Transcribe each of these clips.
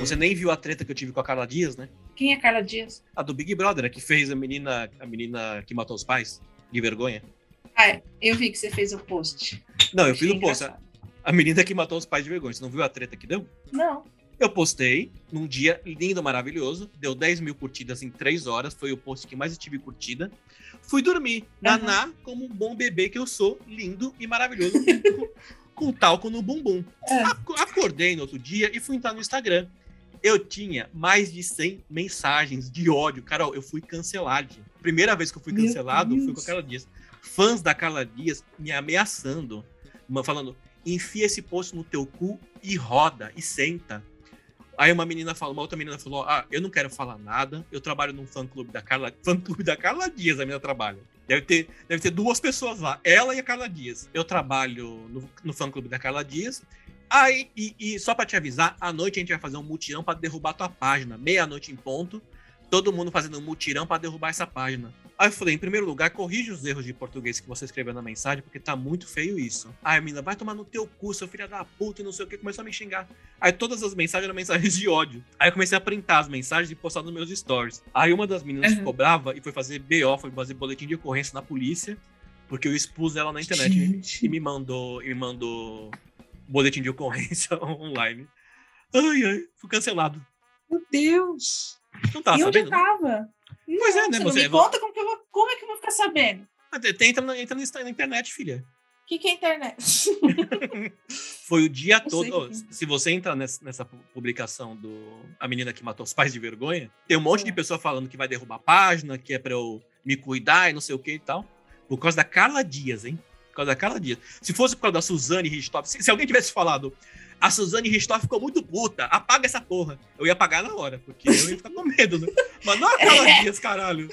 Você nem viu a treta que eu tive com a Carla Dias, né? Quem é Carla Dias? A do Big Brother, que fez a menina, a menina que matou os pais, de vergonha. Ah, eu vi que você fez o post. Não, eu fiz Achei o post. A, a menina que matou os pais de vergonha. Você não viu a treta que deu? Não. Eu postei num dia lindo, maravilhoso. Deu 10 mil curtidas em 3 horas. Foi o post que mais tive curtida. Fui dormir. Naná, como um bom bebê que eu sou, lindo e maravilhoso, com, com talco no bumbum. É. Ac- Acordei no outro dia e fui entrar no Instagram. Eu tinha mais de 100 mensagens de ódio. Carol, eu fui cancelado. Primeira vez que eu fui Meu cancelado foi com a. Carla Dias. Fãs da Carla Dias me ameaçando, falando: enfia esse post no teu cu e roda e senta. Aí uma menina falou, uma outra menina falou: Ah, eu não quero falar nada, eu trabalho num fã clube da Carla, fã clube da Carla Dias, a menina trabalha. Deve ter, deve ter duas pessoas lá, ela e a Carla Dias. Eu trabalho no, no fã clube da Carla Dias. Aí, e, e só pra te avisar, à noite a gente vai fazer um mutirão pra derrubar tua página. Meia-noite em ponto. Todo mundo fazendo um mutirão pra derrubar essa página. Aí eu falei, em primeiro lugar, corrige os erros de português que você escreveu na mensagem, porque tá muito feio isso. Aí a menina, vai tomar no teu cu, seu filho da puta e não sei o que, começou a me xingar. Aí todas as mensagens eram mensagens de ódio. Aí eu comecei a printar as mensagens e postar nos meus stories. Aí uma das meninas Uhum. ficou brava e foi fazer BO, foi fazer boletim de ocorrência na polícia, porque eu expus ela na internet Gente. e me mandou, e me mandou boletim de ocorrência online. Ai, ai, fui cancelado. Meu Deus. Não tava e onde sabendo? eu tava? Pois é, né, Você você- me conta como, que eu vou, como é que eu vou ficar sabendo? Ah, tem- Entra na, entra na internet, filha. O que, que é internet? Foi o dia Não todo. que se você entrar nessa, nessa pu- publicação do A Menina que Matou os Pais de Vergonha, tem um monte de É. pessoa falando que vai derrubar a página, que é pra eu me cuidar e não sei o que e tal. Por causa da Carla Dias, hein? Por causa da Carla Dias. Se fosse por causa da Suzane Richthofen, se, se alguém tivesse falado a Suzane Richthofen ficou muito puta, apaga essa porra. Eu ia apagar na hora, porque eu ia ficar com medo, né? Mas não a Carla É. Dias, caralho.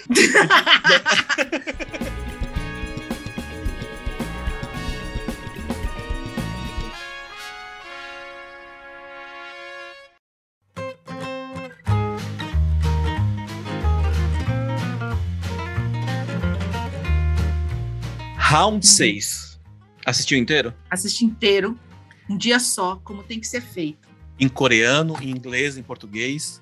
Round 6. Assistiu inteiro? Assisti inteiro, um dia só, como tem que ser feito. Em coreano, em inglês, em português.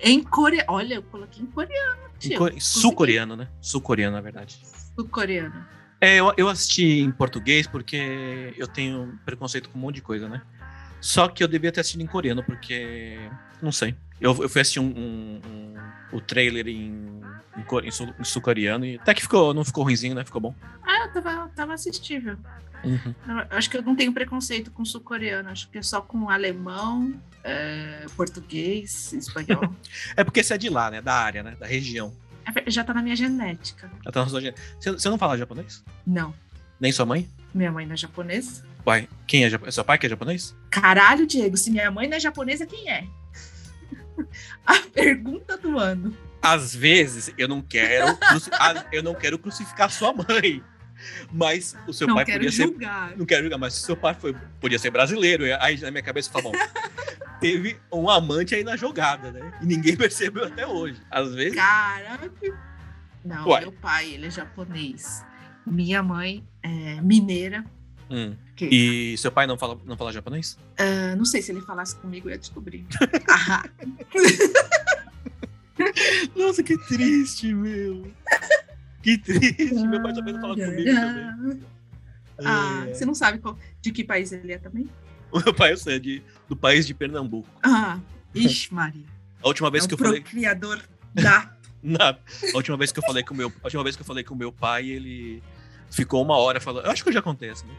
Em coreano. Olha, eu coloquei em coreano, Em tio. co- em sul-coreano, né? Sul-coreano, na verdade. Sul-coreano. É, eu, eu assisti em português porque eu tenho preconceito com um monte de coisa, né? Só que eu devia ter assistido em coreano, porque. Não sei. Eu, eu fui assistir um, um- um- o trailer em, em, sul- em sul-coreano e até que ficou, não ficou ruimzinho, né? Ficou bom. Ah, eu tava, tava assistível. Uhum. Acho que eu não tenho preconceito com sul-coreano, acho que é só com alemão, é, português, espanhol. É porque você é de lá, né? Da área, né? Da região. É, Já tá na minha genética. Já tá na sua gen- Você, você não fala japonês? Não. Nem sua mãe? Minha mãe não é japonesa. Pai, quem é japonês? Seu pai que é japonês? Caralho, Diego, se minha mãe não é japonesa, quem é? A pergunta do ano. Às vezes eu não quero, eu não quero crucificar sua mãe. Mas o seu não pai podia ser julgar. Não quero julgar, mas se seu pai foi, podia ser brasileiro. Aí na minha cabeça eu falo, bom, teve um amante aí na jogada, né? E ninguém percebeu até hoje. Às vezes. Caraca. Não, Uai. meu pai, ele é japonês. Minha mãe é mineira. Hum. Que, E seu pai não fala, não fala japonês? ah, não sei se ele falasse comigo, eu ia descobrir. Ah, Nossa, que triste, meu. Que triste. Meu pai também não fala comigo também. Ah, É. você não sabe qual- de que país ele é também? O meu pai, eu sei, é de, do país de Pernambuco. Ah, ixi, Maria. A última vez é que eu falei. procriador da. Nada. A última vez que eu falei com meu, a última vez que eu falei com o meu pai, ele ficou uma hora falando. Eu acho que já acontece, né?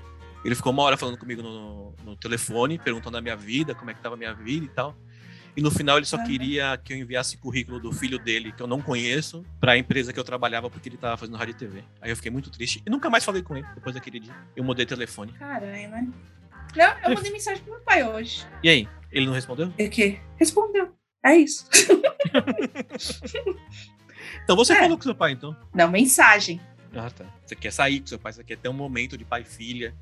Ele ficou uma hora falando comigo no, no telefone, perguntando a minha vida, como é que tava a minha vida e tal. E no final ele só queria que eu enviasse currículo do filho dele, que eu não conheço, pra empresa que eu trabalhava, porque ele tava fazendo rádio e TV. Aí eu fiquei muito triste. E nunca mais falei com ele depois daquele dia. Eu mudei telefone. Caralho, né? Não, eu mandei mensagem pro meu pai hoje. E aí? Ele não respondeu? E que? Respondeu. É isso. Então você É. falou com seu pai, então. Não, mensagem. Ah, tá. Você quer sair com seu pai, você quer ter um momento de pai e filha,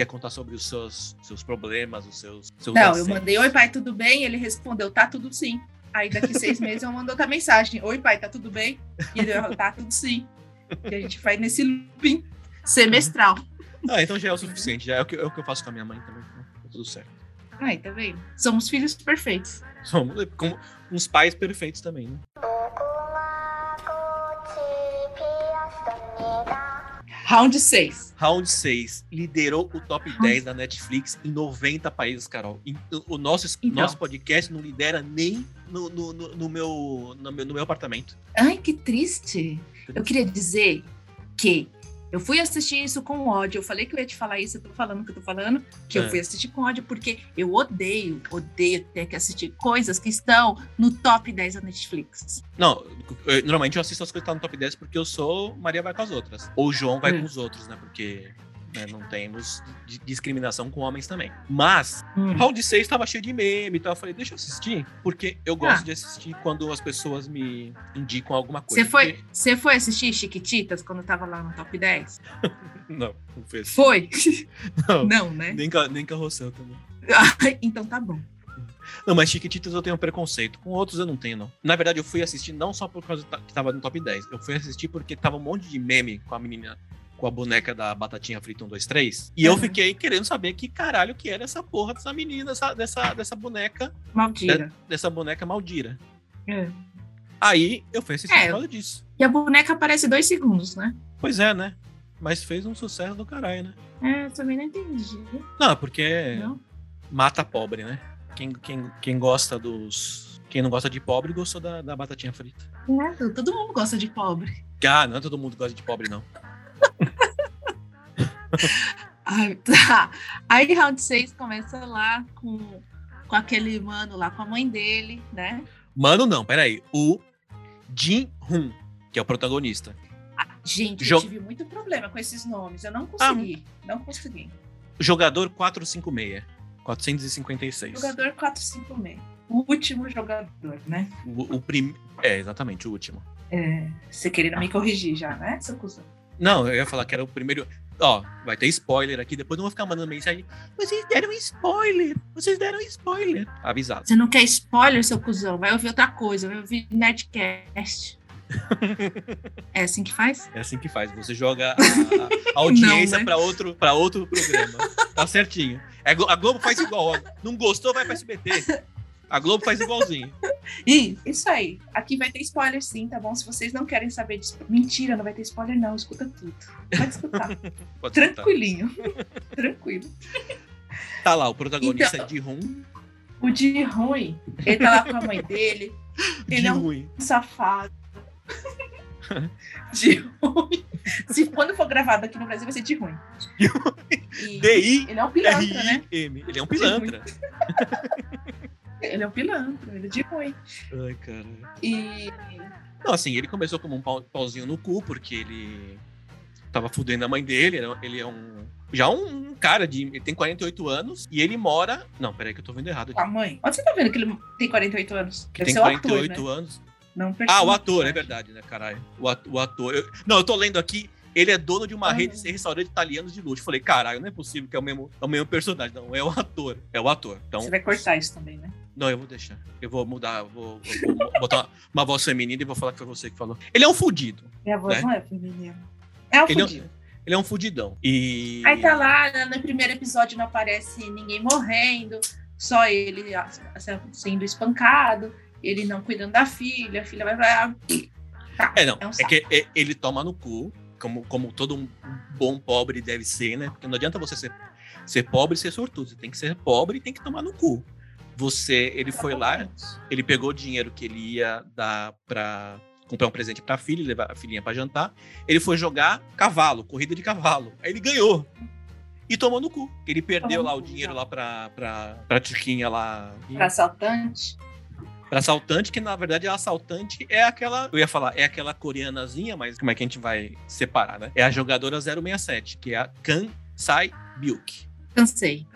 quer contar sobre os seus, seus problemas, os seus. seus Não, eu acertos. mandei, oi pai, tudo bem? Ele respondeu, tá tudo sim. Aí daqui seis meses eu mando outra mensagem, oi pai, tá tudo bem? E ele, tá tudo sim. E a gente vai nesse looping semestral. Ah, então já é o suficiente. Já é o que, é o que eu faço com a minha mãe também. Então, tá tudo certo. Ai, tá vendo? Somos filhos perfeitos. Somos como uns pais perfeitos também, né? Round 6. Round 6 liderou o top 10 da Netflix em 90 países, Carol. O nosso, Então. nosso podcast não lidera nem no, no, no- no meu, no, meu, no meu apartamento. Ai, que triste. Eu queria dizer que eu fui assistir isso com ódio. Eu falei que eu ia te falar isso, eu tô falando o que eu tô falando, que É. eu fui assistir com ódio, porque eu odeio, odeio ter que assistir coisas que estão no top 10 da Netflix. Não, eu- normalmente eu assisto as coisas que estão no top 10 porque eu sou Maria vai com as outras. Ou João vai Hum. com os outros, né? Porque né, não temos di- discriminação com homens também. Mas, Hum. Round 6 tava cheio de meme e tal. Eu falei, deixa eu assistir. Porque eu gosto Ah. de assistir quando as pessoas me indicam alguma coisa. Você foi, Porque- você foi assistir Chiquititas quando tava lá no top 10? Não, não foi assim. Foi? Não. Não, né? Nem, nem carrossel também. então tá bom. Não, mas Chiquititas eu tenho preconceito. Com outros eu não tenho, não. Na verdade, eu fui assistir não só por causa que tava no top 10. Eu fui assistir porque tava um monte de meme com a menina, com a boneca da Batatinha Frita 1, 2, 3. E eu fiquei querendo saber que caralho que era essa porra dessa menina, dessa, dessa, dessa boneca, Maldira. dessa boneca maldira. É. Aí eu fui assistir É. por causa disso. E a boneca aparece dois segundos, né? Pois é, né? Mas fez um sucesso do caralho, né? É, eu também não entendi. Não, porque Não? mata pobre, né? Quem, quem, quem gosta dos. Quem não gosta de pobre gostou da, da batatinha frita. É, todo mundo gosta de pobre. Ah, não é todo mundo gosta de pobre, não. Ai, tá. Aí round 6 começa lá com, com aquele mano lá, com a mãe dele, né? Mano, não, peraí. O Jin Hun, que é o protagonista. Gente, Jo- eu tive muito problema com esses nomes. Eu não consegui. Ah. Não consegui. Jogador 456. 456. Jogador 456. O último jogador, né? O, o prim... É, exatamente, o último. É, você querendo me corrigir já, né, seu cuzão? Não, eu ia falar que era o primeiro. Ó, vai ter spoiler aqui, depois não vou ficar mandando mensagem. Vocês deram spoiler! Vocês deram spoiler! Avisado. Você não quer spoiler, seu cuzão? Vai ouvir outra coisa, vai ouvir Nerdcast. é assim que faz? É assim que faz. Você joga a, a- audiência né? pra outro, pra outro programa. Tá certinho. É, a Globo faz igual. ó. Não gostou, vai pra SBT. A Globo faz igualzinho. Ih, isso aí. Aqui vai ter spoiler sim, tá bom? Se vocês não querem saber disso. Mentira, não vai ter spoiler, não. Escuta tudo. Pode escutar. Pode escutar. Tranquilinho. Tranquilo. Tá lá, o protagonista Então- de Rum. O de ruim, ele tá lá com a mãe dele. Ele De é um ruim. safado. De ruim. Se quando for gravado aqui no Brasil, vai ser de ruim. E DI. ele é um pilantra, né? Ele é um pilantra. Ele é um pilantra, ele é de ruim. Ai, cara. E Não, assim, ele começou como um pau- pauzinho no cu, porque ele tava fudendo a mãe dele. Ele é um. Já um cara de. Ele tem 48 anos e ele mora. Não, peraí, que eu tô vendo errado aqui. a mãe. Onde você tá vendo que ele tem 48 anos? Que Deve tem ser o ator, 48 né? anos. Não o Ah, o ator, é verdade, né, caralho? O at- o ator. eu- Não, eu tô lendo aqui. Ele é dono de uma Ah. rede de restaurantes italianos de luxo. Falei, caralho, não é possível que é o mesmo, é o mesmo personagem. Não, é o ator. É o ator. Então, Você vai cortar isso também, né? Não, eu vou deixar. Eu vou mudar, eu vou, eu vou botar uma, voz feminina e vou falar que foi você que falou. Ele é um fudido. Minha voz Né? não é feminina. É um Ele é um- fudido. Ele é um fudidão. E. Aí tá lá, no primeiro episódio não aparece ninguém morrendo, só ele sendo espancado, ele não cuidando da filha, a filha vai pra. Tá, É, não. é um É, que é- ele toma no cu, como, como todo um bom pobre deve ser, né? Porque não adianta você ser, ser pobre e ser sortudo. Você tem que ser pobre e tem que tomar no cu. Você, ele foi lá, ele pegou o dinheiro que ele ia dar pra comprar um presente pra filha, levar a filhinha pra jantar. Ele foi jogar cavalo, corrida de cavalo. Aí ele ganhou. E tomou no cu. Ele perdeu lá o dinheiro já. lá pra, pra, pra Tiquinha lá. Pra assaltante. Pra assaltante, que na verdade a assaltante é aquela. Eu ia falar, é aquela coreanazinha, mas como é que a gente vai separar, né? É a jogadora 067, que é a Kansai Byuk. Cansei.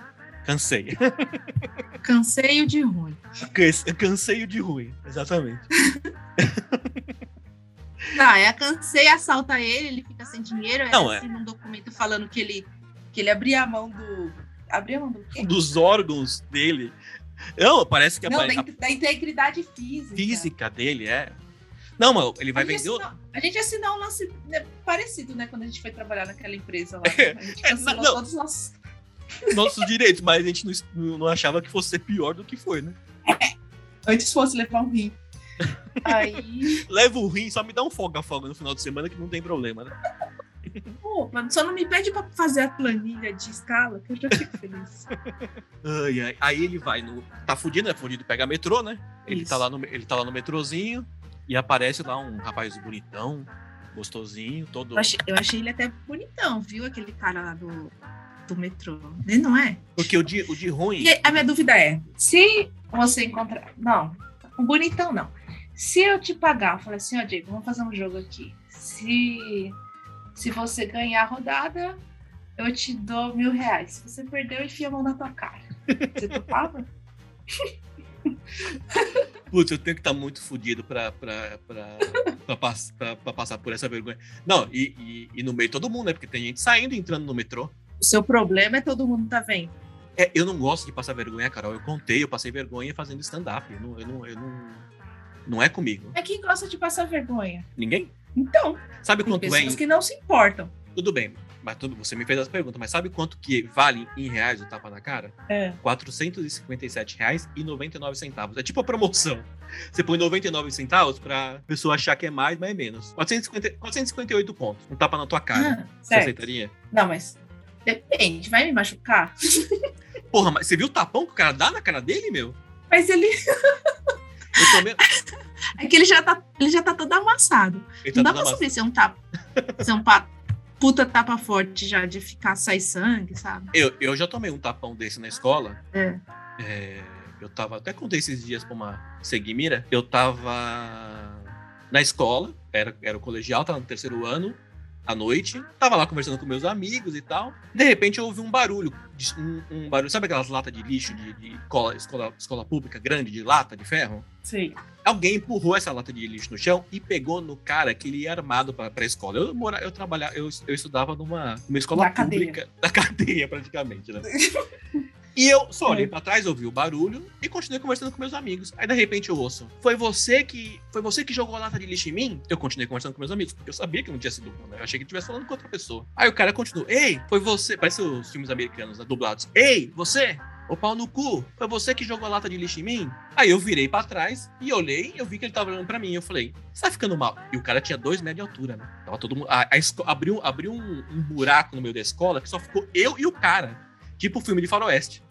Cansei. Cansei o de ruim. Canse- Canseio de ruim, exatamente. Tá, é a cansei, assalta ele, ele fica sem dinheiro. Não, é. um documento falando que ele, que ele abria a mão do. Abria a mão do quê? Dos órgãos dele. Não, parece que Não, apare- da, da integridade física. física dele é. Não, mano, ele vai a, vender. assinou, a gente assinou um lance né, parecido, né? Quando a gente foi trabalhar naquela empresa lá. É, A gente é, não. todos os nossos. nossos direitos, mas a gente não, não achava que fosse ser pior do que foi, né? Antes fosse levar um rim. Aí. Leva o rim, só me dá um folga-folga no final de semana que não tem problema, né? Pô, mano, só não me pede pra fazer a planilha de escala, que eu já fico feliz. Ai, ai. Aí ele vai no. Tá fudido, né? Fudido pega metrô, né? Ele Isso. tá, lá no, ele tá lá no metrozinho e aparece lá um rapaz bonitão, gostosinho, todo. Eu achei, eu achei ele até bonitão, viu? Aquele cara lá do, do metrô. Ele não é? Porque o de, o de ruim. E a minha dúvida é: se você encontrar. Não, um bonitão não. Se eu te pagar, eu falar assim, ó, Diego, vamos fazer um jogo aqui. Se, se você ganhar a rodada, eu te dou mil reais. Se você perder, eu enfio a mão na tua cara. Você topava? Putz, eu tenho que estar muito fudido pra, pra, pra, pra, pass- pra- pra passar por essa vergonha. Não, e, e, e no meio todo mundo, né? Porque tem gente saindo e entrando no metrô. O seu problema é todo mundo tá vendo. É, eu não gosto de passar vergonha, Carol. Eu contei, eu passei vergonha fazendo stand-up. Eu não, eu não, eu não, não é comigo. É quem gosta de passar vergonha. Ninguém? Então, Sabe quanto é? pessoas que não se importam. Tudo bem, mas tudo, você me fez as perguntas, mas sabe quanto que vale em reais o tapa na cara? É. 457 reais e 99 centavos. É tipo a promoção. Você põe 99 centavos pra pessoa achar que é mais, mas é menos. 450, 458 pontos. Um tapa na tua cara. Ah, Você certo. aceitaria? Não, mas depende, vai me machucar? Porra, mas você viu o tapão que o cara dá na cara dele, meu? Mas ele. Eu tomei. É que ele já tá, ele já tá todo amassado. Ele Não tá dá pra saber se é um tapa. se é um pa- puta tapa forte já de ficar sai sangue, sabe? eu, eu já tomei um tapão desse na escola. É. É, eu tava, até contei esses dias pra uma seguimira. Eu tava na escola, era, era o colegial, tava no terceiro ano, à noite. Tava lá conversando com meus amigos e tal. De repente eu ouvi um barulho. Um, um barulho, sabe aquelas latas de lixo de, de escola, escola, escola pública grande, de lata de ferro? Sei. Alguém empurrou essa lata de lixo no chão e pegou no cara que ele ia armado pra, pra escola. Eu, mora, eu trabalhava, eu, eu estudava numa, numa escola Da cadeia. pública da cadeia, praticamente, né? E eu só olhei É. pra trás, ouvi o barulho e continuei conversando com meus amigos. Aí de repente eu ouço: Foi você que. Foi você que jogou a lata de lixo em mim? Eu continuei conversando com meus amigos, porque eu sabia que não tinha sido eu, né? Eu achei que estivesse falando com outra pessoa. Aí o cara continuou: Ei, foi você. Parece os filmes americanos, né, dublados. Ei, você! Ô pau no cu, foi você que jogou a lata de lixo em mim? Aí eu virei pra trás e olhei, eu vi que ele tava olhando pra mim. Eu falei, você tá ficando mal? E o cara tinha dois metros de altura, né? Tava todo mundo. A, a esco- abriu abriu um, um buraco no meio da escola que só ficou eu e o cara. Tipo filme de faroeste.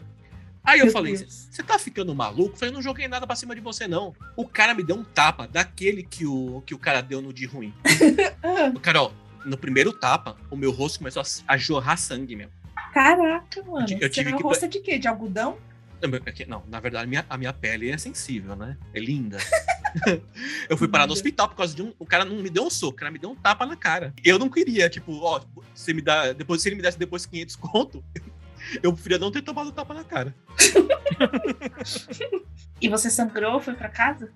Aí eu Meu falei, você tá ficando maluco? Eu falei, não joguei nada pra cima de você, não. O cara me deu um tapa daquele que o, que o cara deu no de ruim. Carol, no primeiro tapa, o meu rosto começou a, a jorrar sangue, meu. caraca, mano. Eu tive Você que- rosto de quê? De algodão? Não, é na verdade, a minha, a minha pele é sensível, né? É linda. eu fui parar no hospital por causa de um. O cara não me deu um soco, o cara me deu um tapa na cara. Eu não queria, tipo, ó, se me dá. Depois, se ele me desse depois 500 conto, eu preferia não ter tomado tapa na cara. E você sangrou, foi pra casa?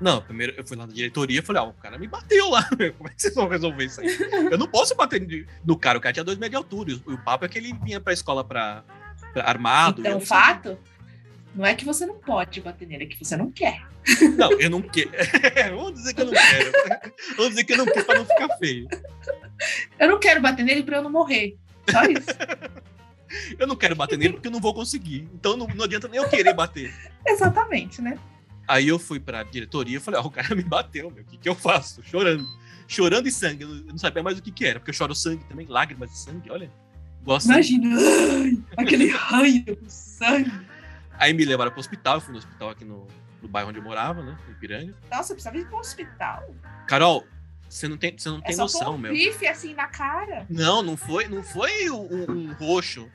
Não, primeiro eu fui lá na diretoria e falei, ó, o cara me bateu lá. Como é que vocês vão resolver isso aí? Eu não posso bater no cara, o cara tinha dois metros de altura. E o, papo é que ele vinha pra escola pra, pra armado. eu então, o sabia. fato não é que você não pode bater nele, é que você não quer. Não, eu não quero. Vamos dizer que eu não quero. Vamos dizer que eu não quero pra não ficar feio. Eu não quero bater nele pra eu não morrer. Só isso. Eu não quero bater nele porque eu não vou conseguir. Então não, não adianta nem eu querer bater. Exatamente, né? Aí eu fui pra diretoria e falei, ó, o cara me bateu, meu. O que, que eu faço? Chorando. Chorando e sangue. Eu não- eu não sabia mais o que, que era, porque eu choro sangue também, lágrimas de sangue, olha. Gosto. Imagina, ai, aquele raio com sangue. Aí me levaram pro hospital, eu fui no hospital aqui no, no bairro onde eu morava, né? Em Piranga. Nossa, eu precisava ir pro hospital. Carol, você não tem, você não É tem só noção, um meu. bife assim na cara. Não, não foi, não foi um, um- roxo.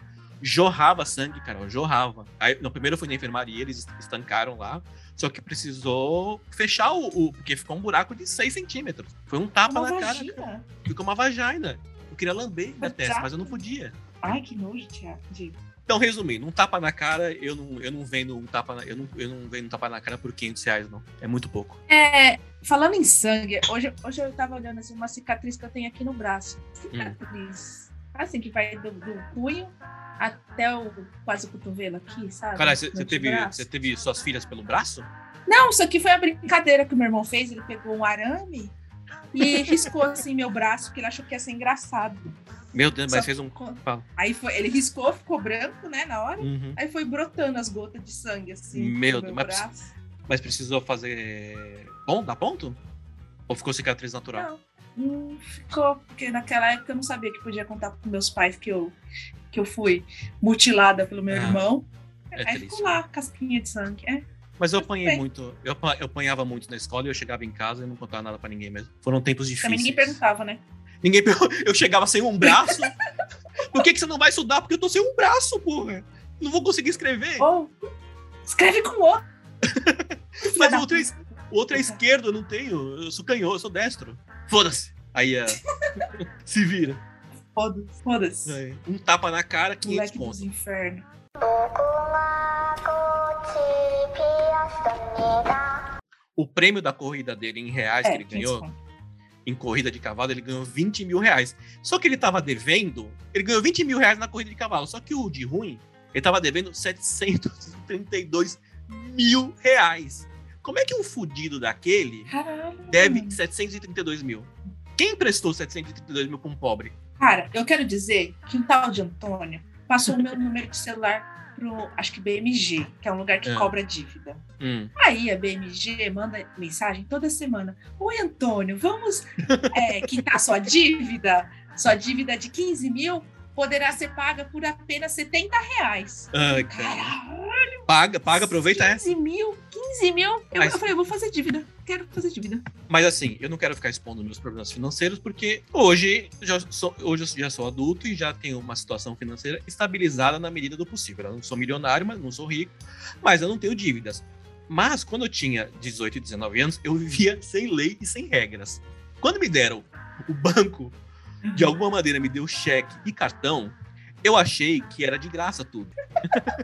Jorrava sangue, Carol, jorrava. Aí, no primeiro eu fui na enfermaria, eles estancaram lá. Só que precisou fechar o. o- porque ficou um buraco de 6 centímetros. Foi um tapa Uma na cara. vagina. Ficou uma vagina. Eu queria lamber na Exato. testa, mas eu não podia. Ai, que nojo, Tiago. Então, resumindo, um tapa na cara, eu não, eu não vendo um tapa na, eu não, eu não vendo um tapa na cara por 500 reais, não. É muito pouco. É, falando em sangue, hoje, hoje eu tava olhando assim, uma cicatriz que eu tenho aqui no braço. Hum. Cicatriz. Assim, que vai do, do punho até o quase o cotovelo aqui, sabe? Cara, você teve, você teve suas filhas pelo braço? Não, isso aqui foi a brincadeira que o meu irmão fez. Ele pegou um arame e riscou assim meu braço, porque ele achou que ia ser engraçado. Meu Deus, Só mas fez um. ficou-. Aí foi, ele riscou, ficou branco, né, na hora. Uhum. Aí foi brotando as gotas de sangue, assim. Meu Deus, mas-. Mas precisou fazer. Bom, dá ponto? Ou ficou cicatriz natural? Não, não ficou, porque naquela época eu não sabia que podia contar com meus pais que eu, que eu fui mutilada pelo meu Ah, irmão. é Aí triste. ficou lá, casquinha de sangue. É. Mas eu apanhei bem. muito. Eu, eu apanhava muito na escola e eu chegava em casa e não contava nada pra ninguém mesmo. Foram tempos difíceis. Também ninguém perguntava, né? Ninguém Eu chegava sem um braço. Por que, que você não vai estudar? Porque eu tô sem um braço, porra. Não vou conseguir escrever. Ou escreve com o Mas o outro, é, o outro é esquerdo, eu não tenho. Eu sou canhoto, eu sou destro. Foda-se. Aí é. Se vira. Foda-se. Foda-se. É, Um tapa na cara, 500 Moleque pontos. dos infernos. O prêmio da corrida dele em reais que ele 500 ganhou. Em corrida de cavalo, ele ganhou 20 mil reais. Só que ele tava devendo, ele ganhou 20 mil reais na corrida de cavalo. Só que o de ruim, ele tava devendo 732 mil reais. Como é que um fudido daquele Caralho. deve 732 mil? Quem emprestou 732 mil pra um pobre? Cara, eu quero dizer que um tal de Antônio passou o meu número de celular pro, acho que BMG, que é um lugar que É. cobra dívida. Hum. Aí a BMG manda mensagem toda semana. Oi, Antônio, vamos é, quitar sua dívida? Sua dívida de 15 mil poderá ser paga por apenas 70 reais. Ai, cara. Caralho, Paga, paga, aproveita é. 15 mil, 15 mil. Eu, Mas- eu falei, eu vou fazer dívida. Quero fazer dívida. Mas assim, eu não quero ficar expondo meus problemas financeiros, porque hoje, já sou, hoje eu já sou adulto e já tenho uma situação financeira estabilizada na medida do possível. Eu não sou milionário, mas não sou rico, mas eu não tenho dívidas. Mas quando eu tinha 18 e 19 anos, eu vivia sem lei e sem regras. Quando me deram o banco, de alguma maneira me deu cheque e cartão, eu achei que era de graça tudo.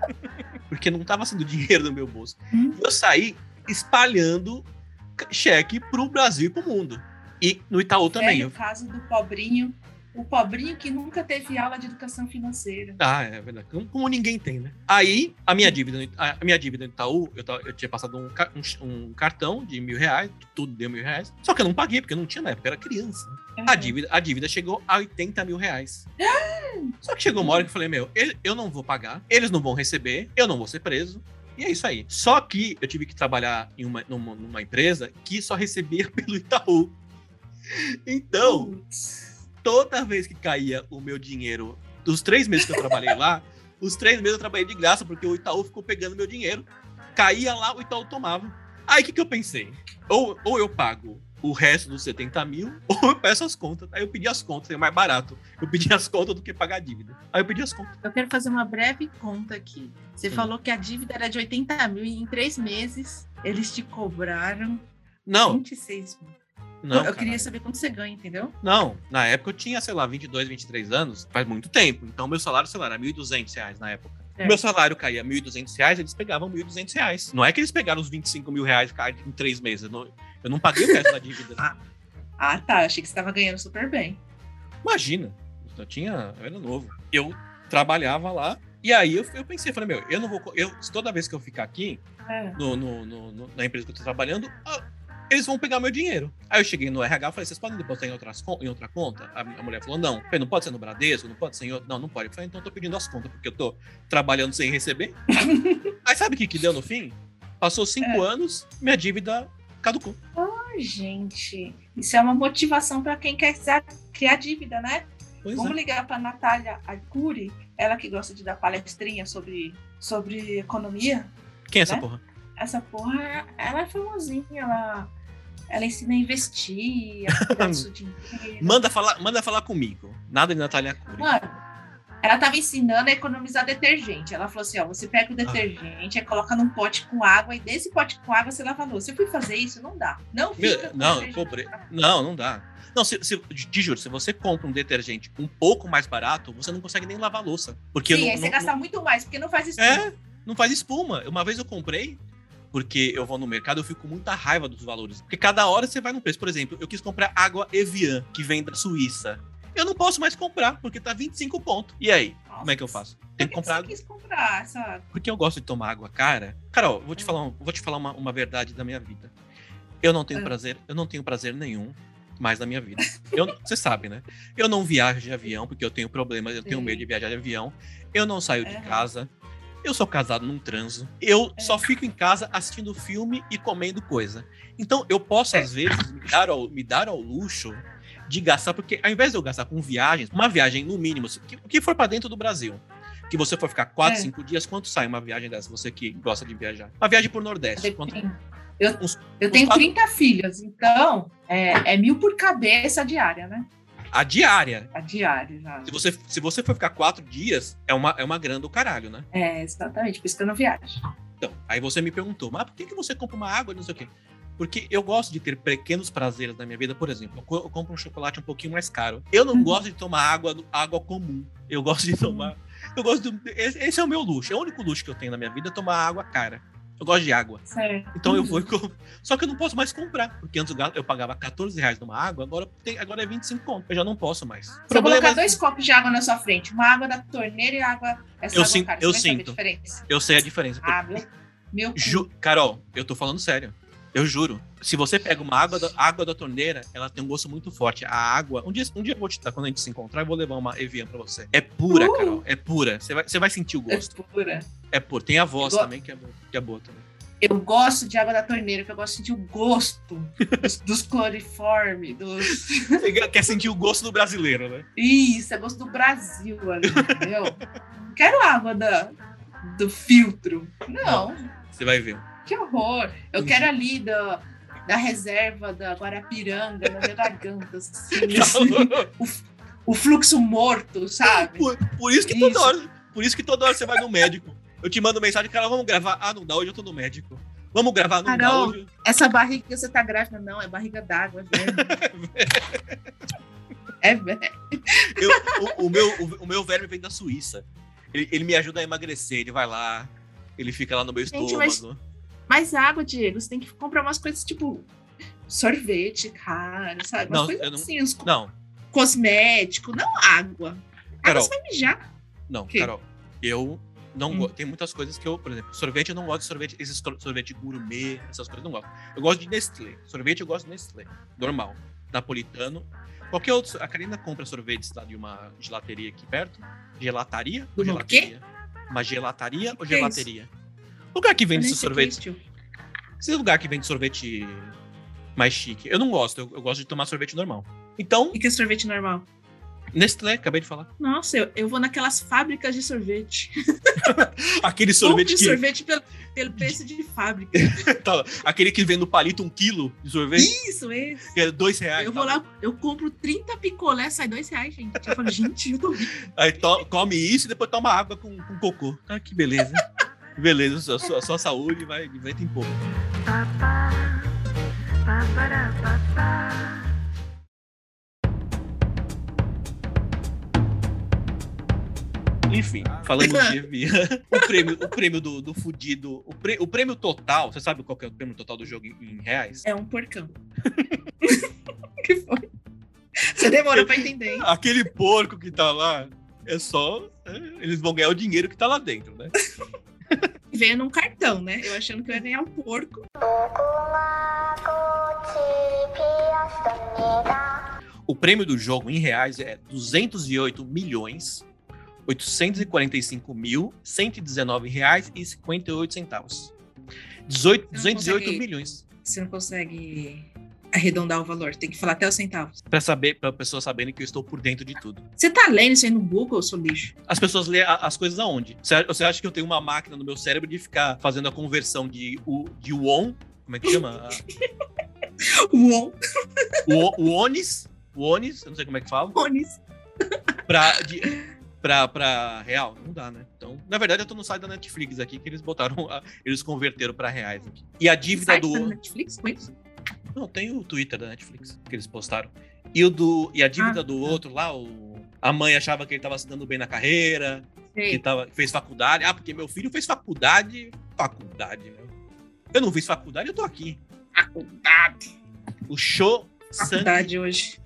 porque não estava sendo dinheiro no meu bolso. Hum. Eu saí espalhando cheque pro Brasil e pro mundo. E no Itaú também. Velho Eu... caso do pobrinho, o pobrinho que nunca teve aula de educação financeira. Ah, é verdade. Como, ninguém tem, né? Aí, a minha dívida, no- a minha dívida no Itaú, eu, eu tinha passado um, um um cartão de mil reais, tudo deu mil reais. Só que eu não paguei, porque eu não tinha na época, eu era criança. A dívida, a dívida chegou a 80 mil reais. Só que chegou uma hora que eu falei, meu, eu não vou pagar, eles não vão receber, eu não vou ser preso. E é isso aí. Só que eu tive que trabalhar em uma, numa, numa empresa que só recebia pelo Itaú. Então, Putz. Toda vez que caía o meu dinheiro dos três meses que eu trabalhei lá, os três meses eu trabalhei de graça, porque o Itaú ficou pegando meu dinheiro. Caía lá, o Itaú tomava. Aí o que, que eu pensei? Ou, ou eu pago o resto dos 70 mil, ou eu peço as contas. Aí eu pedi as contas, é mais barato. Eu pedi as contas do que pagar a dívida. Aí eu pedi as contas. Eu quero fazer uma breve conta aqui. Você Hum. falou que a dívida era de 80 mil e em três meses eles te cobraram Não, 26 mil. Não. eu caralho. queria saber quanto você ganha, entendeu? Não, na época eu tinha, sei lá, 22, 23 anos, faz muito tempo. Então meu salário, sei lá, era 1.200 reais na época. É. Meu salário caía 1.200 reais, eles pegavam 1.200 reais. Não é que eles pegaram os 25 mil reais em três meses. Eu não, eu não paguei o resto da dívida. Ah, tá. Achei que você estava ganhando super bem. Imagina, eu tinha, eu era novo. Eu trabalhava lá, e aí eu, eu pensei, falei, meu, eu não vou. Eu, toda vez que eu ficar aqui, É. no, no- no- na empresa que eu tô trabalhando, ah, eles vão pegar meu dinheiro. Aí eu cheguei no RH e falei, vocês podem depositar em, outras, em outra conta? A, a mulher falou, não. Eu falei, não pode ser no Bradesco, não pode ser em outro. Não, não pode. Eu falei, então eu tô pedindo as contas, porque eu tô trabalhando sem receber. Aí sabe o que, que deu no fim? Passou cinco É. anos, minha dívida caducou. Ai, gente, isso é uma motivação para quem quer criar- dívida, né? Pois Vamos é. ligar para Natália Arcuri, ela que gosta de dar palestrinha sobre, sobre economia. Quem é essa né? porra? Essa porra, ela é famosinha, ela, ela ensina a investir, a cuidar do seu dinheiro. Manda falar, manda falar comigo. Nada de Natália Cury. Mano, ela tava ensinando a economizar detergente. Ela falou assim: ó, você pega o Ah. detergente, aí coloca num pote com água, e desse pote com água você lava a louça. Eu fui fazer isso, não dá. Não Meu, fica com não, pobre- na- Não, não dá. Não, se, se, te juro, se você compra um detergente um pouco mais barato, você não consegue nem lavar a louça. Porque Sim, não, aí você não- gasta muito mais, porque não faz isso. É, não faz espuma. Uma vez eu comprei, porque eu vou no mercado, eu fico com muita raiva dos valores. Porque cada hora você vai num preço. Por exemplo, eu quis comprar água Evian, que vem da Suíça. Eu não posso mais comprar, porque tá 25 pontos. E aí, como é que eu faço? Tem que comprar você quis comprar essa? Porque eu gosto de tomar água cara. Carol, vou te falar, um- vou te falar uma, uma verdade da minha vida. Eu não tenho Ah. prazer, eu não tenho prazer nenhum mais na minha vida. Você sabe, né? Eu não viajo de avião porque eu tenho problemas, eu tenho Sim. medo de viajar de avião. Eu não saio de casa. Eu sou casado num transo. Eu É. só fico em casa assistindo filme e comendo coisa. Então eu posso, É. às vezes, me dar, ao, me dar ao luxo de gastar, porque ao invés de eu gastar com viagens, uma viagem no mínimo, se- que, que for para dentro do Brasil, que você for ficar quatro, É. cinco dias, quanto sai uma viagem dessa? Você que gosta de viajar. Uma viagem por Nordeste. Quanto? Eu, Uns- eu uns tenho quatro- 30 filhos, então é, é mil por cabeça diária, né? A diária. A diária, já. Se você, se você for ficar quatro dias, é uma, é uma grana do caralho, né? É, exatamente, por isso que eu não viajo. Então, aí você me perguntou, mas por que, que você compra uma água e não sei o quê? Porque eu gosto de ter pequenos prazeres na minha vida. Por exemplo, eu co- eu compro um chocolate um pouquinho mais caro. Eu não Uhum. gosto de tomar água, água comum. Eu gosto de tomar. Eu gosto esse é o meu luxo. É o único luxo que eu tenho na minha vida é tomar água cara. Eu gosto de água. Certo. Então eu vou e compro. Só que eu não posso mais comprar. Porque antes eu ga- eu pagava 14 reais numa água, agora, tem, agora é 25 conto. Eu já não posso mais. Se eu colocar dois copos de água na sua frente, uma água da torneira e água. Essa Eu água sinto- cara, eu sinto. Eu sei a diferença. Ah, meu. Meu. Ju- Carol, eu tô falando sério. Eu juro. Se você pega uma água da, água da torneira, ela tem um gosto muito forte. A água. Um dia, um dia eu vou te dar, quando a gente se encontrar, eu vou levar uma Evian pra você. É pura, Uh! Carol. É pura. Você vai, você vai sentir o É gosto. pura. É pura. Tem a voz go- também, que é, boa- que é boa também. Eu gosto de água da torneira, porque eu gosto de sentir o gosto dos, dos cloriforme, dos. Você quer sentir o gosto do brasileiro, né? Isso, é gosto do Brasil ali, entendeu? Não quero água da, do filtro. Não, Você vai ver. que horror. Eu quero ali da, da reserva da Guarapiranga, na minha garganta, assim, assim, o fluxo morto, sabe? por, por isso que Isso. toda hora. Por isso que toda hora você vai no médico. Eu te mando mensagem, cara, vamos gravar. Ah, não dá, hoje eu tô no médico. Vamos gravar, não dá Carol. hoje. Essa barriga que você tá grávida, não, é barriga d'água, é. É verme. Eu- o, o meu, o, o meu verme vem da Suíça. Ele, ele me ajuda a emagrecer. Ele vai lá, ele fica lá no meu Gente, estômago. Mas água, Diego, você tem que comprar umas coisas tipo sorvete, cara, sabe? Umas Não, coisas não- assim, uns Não, cosmético, não água. Carol. Água você vai mijar. não, quê? Carol. Eu não Hum. gosto. Tem muitas coisas que eu, por exemplo, sorvete eu não gosto de sorvete, esses sorvete gourmet, essas coisas eu não gosto. Eu gosto de Nestlé. Sorvete eu gosto de Nestlé. Normal. Napolitano. Qualquer outro. A Karina compra sorvetes lá de uma gelateria aqui perto. Gelataria ou quê? gelataria? Uma gelataria ou que é isso? gelateria? Lugar que vende esses sorvetes. tio. Esse lugar que vende sorvete mais chique. Eu não gosto, eu, eu gosto de tomar sorvete normal. Então, E que é sorvete normal? Nestlé, acabei de falar. Nossa, eu, eu vou naquelas fábricas de sorvete. Aquele sorvete Compre que. sorvete pelo, pelo preço de fábrica. tá, aquele que vem no palito um quilo de sorvete, Isso, esse. que é dois reais. Eu vou tá? lá, eu compro 30 picolé, sai dois reais, gente. Eu falo, gente, eu tô. Aí to- come isso e depois toma água com, com cocô. Ah, que beleza. Beleza, a sua, a sua saúde vai de vento em pouco. Enfim, falando de Evian, o prêmio, o prêmio do, do fudido, o, prê- o prêmio total, você sabe qual é o prêmio total do jogo em, em reais? É um porcão. que foi? Você demorou pra entender, hein? Aquele porco que tá lá, é só. é, eles vão ganhar o dinheiro que tá lá dentro, né? Veio num cartão, né? Eu achando que eu ia ganhar um porco. O prêmio do jogo em reais é 208 milhões 845 mil 119 reais e 58 centavos. 18, 208 consegue- milhões. Você não consegue arredondar o valor, tem que falar até os centavos. Pra saber, para pessoas saberem que eu estou por dentro de tudo. Você tá lendo isso aí no Google, seu lixo? As pessoas lêem as coisas aonde? Você acha que eu tenho uma máquina no meu cérebro de ficar fazendo a conversão de, de won, como é que chama? Uon. O, o onis, o onis, eu não sei como é que fala, Onis. pra, de, pra, pra real. Não dá, né? Então, na verdade, eu tô no site da Netflix aqui, que eles botaram, a- eles converteram pra reais aqui. E a dívida do... da Netflix com isso? Não, tem o Twitter da Netflix que eles postaram. E, o do, e a dívida Ah, do tá. outro lá, o, a mãe achava que ele tava se dando bem na carreira, que Sei. tava, fez faculdade. Ah, porque meu filho fez faculdade. Faculdade, meu. Eu não fiz faculdade, eu tô aqui. Faculdade. O show sangue, Faculdade hoje.